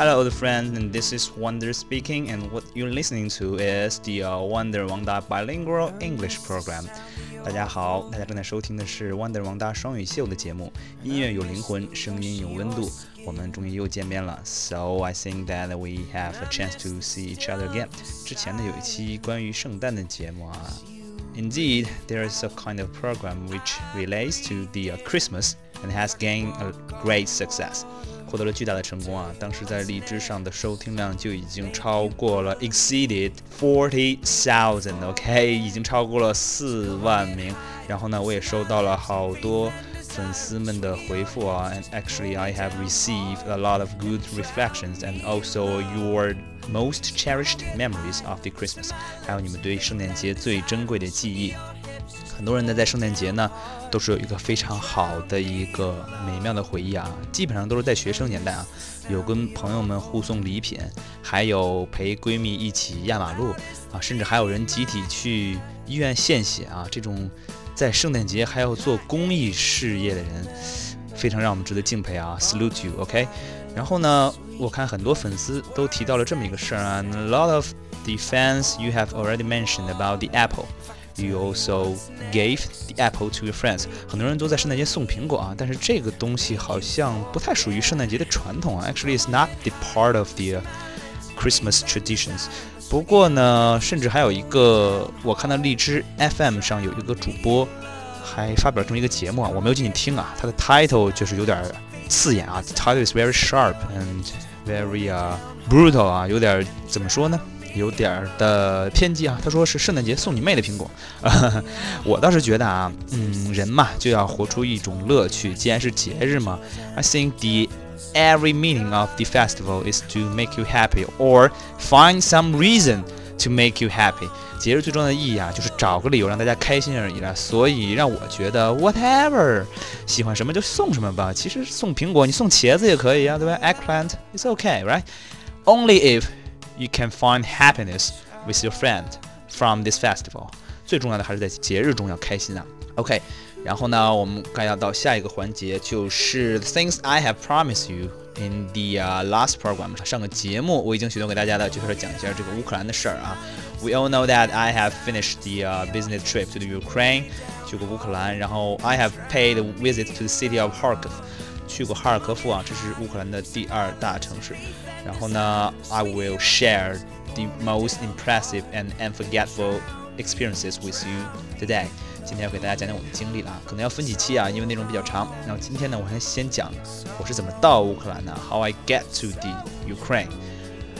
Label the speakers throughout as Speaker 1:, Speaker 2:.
Speaker 1: Hello, old friends, and this is Wonder speaking, and what you're listening to is the uh, Wonder Wanda Bilingual English Program. 大家好，大家正在收听的是 Wonder 王大双语秀的节目，音乐有灵魂，声音有温度。我们终于又见面了，So I think that we have a chance to see each other again。之前呢有一期关于圣诞的节目啊，Indeed, there is a kind of program which relates to the Christmas and has gained a great success。 获得了巨大的成功啊！当时在荔枝上的收听量就已经超过了 exceeded forty thousand，OK，已经超过了四万名。然后呢，我也收到了好多粉丝们的回复啊，and actually I have received a lot of good reflections and also your most cherished memories of the Christmas，还有你们对圣诞节最珍贵的记忆。很多人呢，在圣诞节呢，都是有一个非常好的一个美妙的回忆啊。基本上都是在学生年代啊，有跟朋友们互送礼品，还有陪闺蜜一起压马路啊，甚至还有人集体去医院献血啊。这种在圣诞节还要做公益事业的人，非常让我们值得敬佩啊！Salute you，OK。然后呢，我看很多粉丝都提到了这么一个事儿啊，A lot of the fans you have already mentioned about the apple。You also gave the apple to your friends。很多人都在圣诞节送苹果啊，但是这个东西好像不太属于圣诞节的传统啊。Actually, it's not the part of the Christmas traditions。不过呢，甚至还有一个，我看到荔枝 FM 上有一个主播还发表这么一个节目啊，我没有进去听啊。它的 title 就是有点刺眼啊，title is very sharp and very uh brutal 啊，有点怎么说呢？有点儿的偏激啊，他说是圣诞节送你妹的苹果，我倒是觉得啊，嗯，人嘛就要活出一种乐趣，既然是节日嘛，I think the every meaning of the festival is to make you happy or find some reason to make you happy。节日最重要的意义啊，就是找个理由让大家开心而已了。所以让我觉得 whatever，喜欢什么就送什么吧。其实送苹果，你送茄子也可以啊，对吧？eggplant it's okay, right? Only if you can find happiness with your friend from this festival。最重要的还是在节日中要开心啊。OK，然后呢，我们该要到下一个环节，就是 things I have promised you in the、uh, last program。上个节目我已经许诺给大家的，就是讲一下这个乌克兰的事儿啊。We all know that I have finished the、uh, business trip to the Ukraine，去过乌克兰，然后 I have paid a visit to the city of Kharkiv。 去过哈尔科夫啊，这是乌克兰的第二大城市。然后呢，I will share the most impressive and unforgettable experiences with you today。今天要给大家讲讲我的经历了啊，可能要分几期啊，因为内容比较长。然后今天呢，我还先讲我是怎么到乌克兰的，How I get to the Ukraine。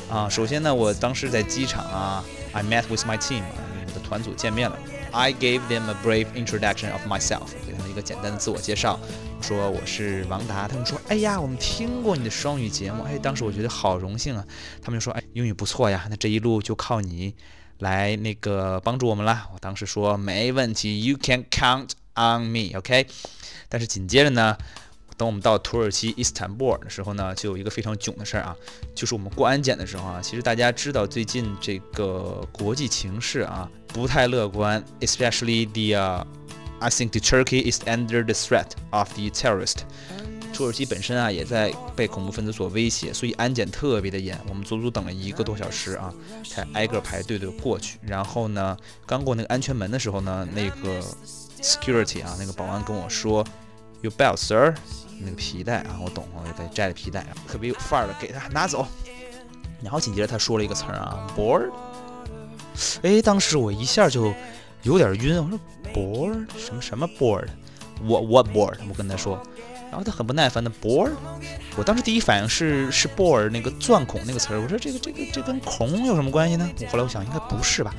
Speaker 1: 啊，首先呢，我当时在机场啊，I met with my team，我的团组见面了。I gave them a brief introduction of myself，给他们一个简单的自我介绍。说我是王达，他们说，哎呀，我们听过你的双语节目，哎，当时我觉得好荣幸啊。他们就说，哎，英语不错呀，那这一路就靠你来那个帮助我们了。我当时说没问题，You can count on me，OK。但是紧接着呢，等我们到土耳其伊斯坦布尔的时候呢，就有一个非常囧的事儿啊，就是我们过安检的时候啊，其实大家知道最近这个国际形势啊不太乐观，especially the I think the Turkey is under the threat of the terrorist。土耳其本身啊也在被恐怖分子所威胁，所以安检特别的严。我们足足等了一个多小时啊，才挨个排队的过去。然后呢，刚过那个安全门的时候呢，那个 security 啊，那个保安跟我说，Your belt, sir。那个皮带啊，我懂，我给他摘了皮带，特别有范儿的给他拿走。然后紧接着他说了一个词儿啊，board。哎，当时我一下就有点晕，我说。board 什么什么 board，我 what board？我跟他说，然后他很不耐烦的 board，我当时第一反应是是 board 那个钻孔那个词儿，我说这个这个这跟孔有什么关系呢？我后来我想应该不是吧。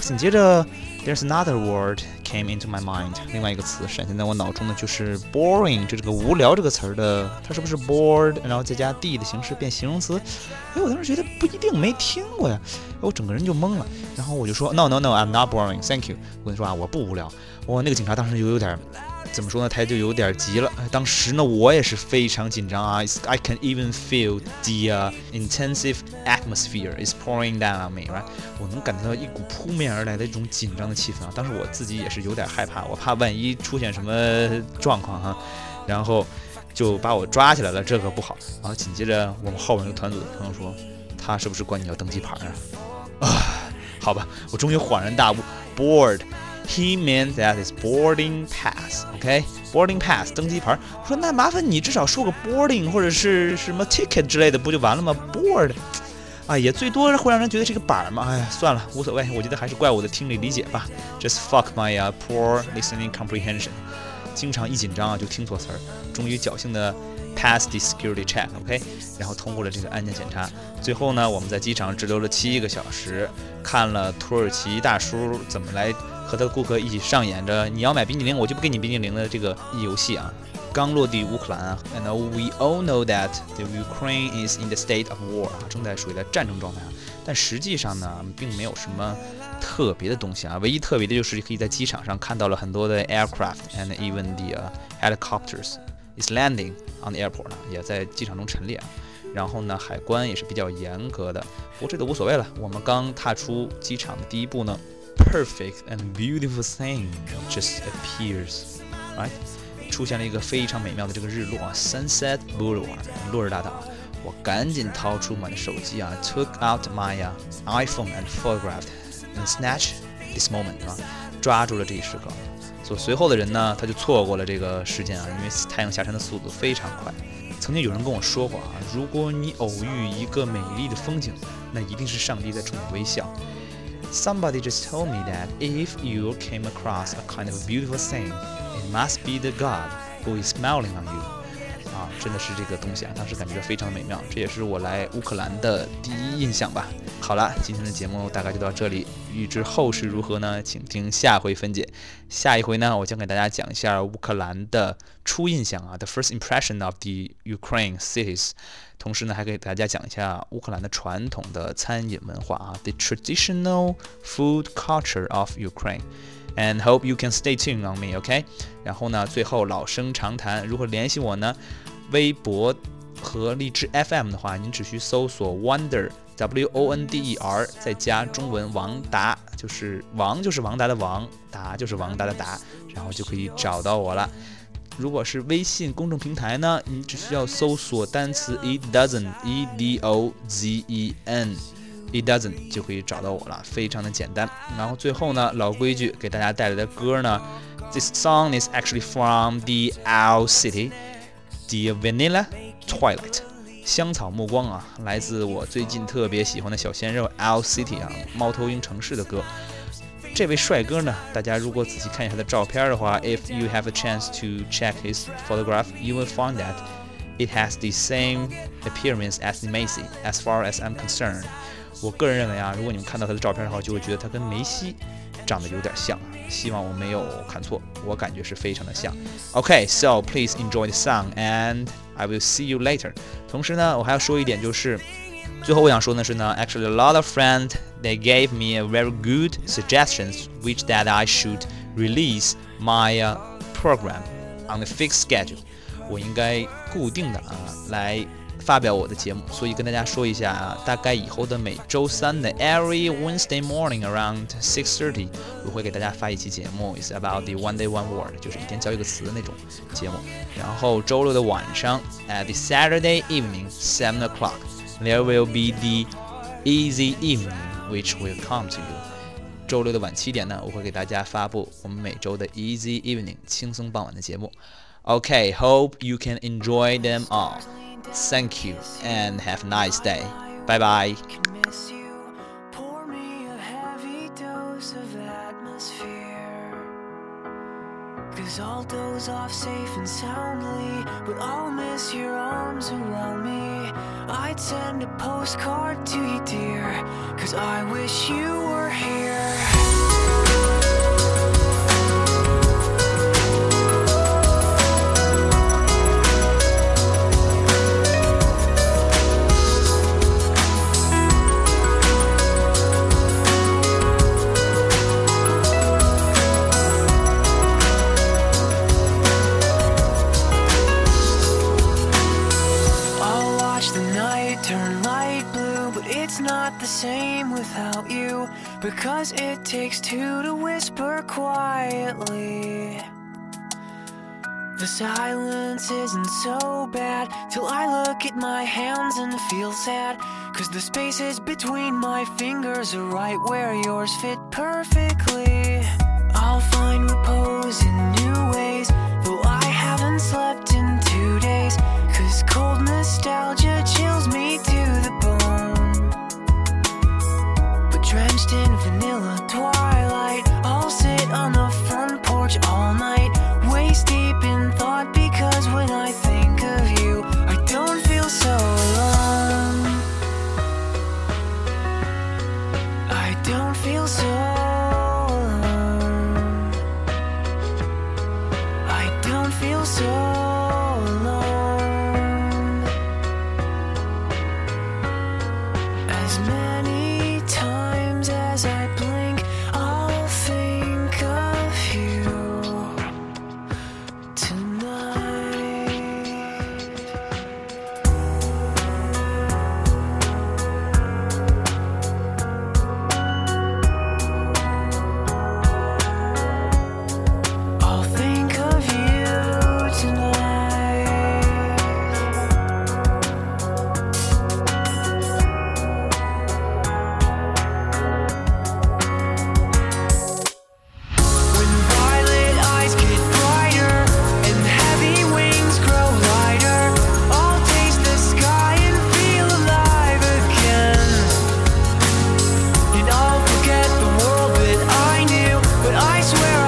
Speaker 1: 紧接着 there's another word came into my mind，另外一个词闪现在我脑中的就是 boring，就这个无聊这个词儿的，它是不是 bored，然后再加 d 的形式变形容词？哎，我当时觉得不一定没听过呀，我整个人就懵了。然后我就说 no no no，I'm not boring，thank you。我跟你说啊，我不无聊。我，那个警察当时就有点。怎么说呢？他就有点急了。当时呢，我也是非常紧张啊。I can even feel the intensive atmosphere is pouring down on me, right？我能感觉到一股扑面而来的这种紧张的气氛啊。当时我自己也是有点害怕，我怕万一出现什么状况哈。然后就把我抓起来了，这可不好。然后紧接着我们后面那个团组的朋友说，他是不是管你要登机牌啊？啊，好吧，我终于恍然大悟，board。He meant that his boarding pass. OK, boarding pass 登机牌。我说那麻烦你至少说个 boarding 或者是什么 ticket 之类的，不就完了吗？Board，啊，也最多会让人觉得是个板儿嘛。哎呀，算了，无所谓。我觉得还是怪我的听力理解吧。Just fuck my uh, poor listening comprehension。经常一紧张啊就听错词儿。终于侥幸的 pass the security check。OK，然后通过了这个安检检查。最后呢，我们在机场滞留了七个小时，看了土耳其大叔怎么来。和他的顾客一起上演着你要买冰激凌，我就不给你冰激凌的这个游戏啊！刚落地乌克兰啊，and we all know that the Ukraine is in the state of war 啊，正在处于在战争状态啊。但实际上呢，并没有什么特别的东西啊，唯一特别的就是可以在机场上看到了很多的 aircraft and even the helicopters is landing on the airport 啊，也在机场中陈列啊。然后呢，海关也是比较严格的，不过这都无所谓了。我们刚踏出机场的第一步呢。Perfect and beautiful thing just appears, right？出现了一个非常美妙的这个日落啊，Sunset Boulevard，落日大道。我赶紧掏出我的手机啊，took out my iPhone and photographed and snatched this moment 啊，抓住了这一时刻。所随后的人呢，他就错过了这个时间啊，因为太阳下山的速度非常快。曾经有人跟我说过啊，如果你偶遇一个美丽的风景，那一定是上帝在冲你微笑。Somebody just told me that if you came across a kind of beautiful thing, it must be the God who is smiling on you. 真的是这个东西啊，当时感觉非常的美妙，这也是我来乌克兰的第一印象吧。好了，今天的节目大概就到这里，预知后事如何呢？请听下回分解。下一回呢，我将给大家讲一下乌克兰的初印象啊，the first impression of the Ukraine cities。同时呢，还给大家讲一下乌克兰的传统的餐饮文化啊，the traditional food culture of Ukraine。And hope you can stay tuned on me, OK？然后呢，最后老生常谈，如何联系我呢？微博和荔枝 FM 的话，您只需搜索 Wonder W O N D E R，再加中文王达，就是王就是王达的王，达就是王达的达，然后就可以找到我了。如果是微信公众平台呢，你只需要搜索单词 e dozen e d o z e n。a dozen，就可以找到我了，非常的简单。然后最后呢，老规矩，给大家带来的歌呢，This song is actually from the Owl City, the Vanilla Twilight，香草目光啊，来自我最近特别喜欢的小鲜肉 L City 啊，猫头鹰城市的歌。这位帅哥呢，大家如果仔细看一下他的照片的话，If you have a chance to check his photograph, you will find that it has the same appearance as Macy, as far as I'm concerned. 我个人认为啊，如果你们看到他的照片的话，就会觉得他跟梅西长得有点像。希望我没有看错，我感觉是非常的像。OK，so please enjoy the song and I will see you later。同时呢，我还要说一点，就是最后我想说的是呢，actually a lot of friends they gave me a very good suggestions which that I should release my uh, program on a fixed schedule。我应该固定的啊来。 发表我的节目，所以跟大家说一下啊，大概以后的每周三的 every Wednesday morning around six thirty，我会给大家发一期节目，is about the one day one word，就是一天教一个词的那种节目。然后周六的晚上，at the Saturday evening seven o'clock，there will be the easy evening which will come to you。周六的晚七点呢，我会给大家发布我们每周的 easy evening 轻松傍晚的节目。Okay，hope you can enjoy them all。 Thank you and have a nice day. Bye bye. Cause I'll doze off safe and soundly, but I'll miss your arms around me. I'd send a postcard to you, dear, cause I wish you were here. Same without you because it takes two to whisper quietly.
Speaker 2: The silence isn't so bad till I look at my hands and feel sad. Cause the spaces between my fingers are right where yours fit perfectly. I'll find repose in new ways waist deep in I swear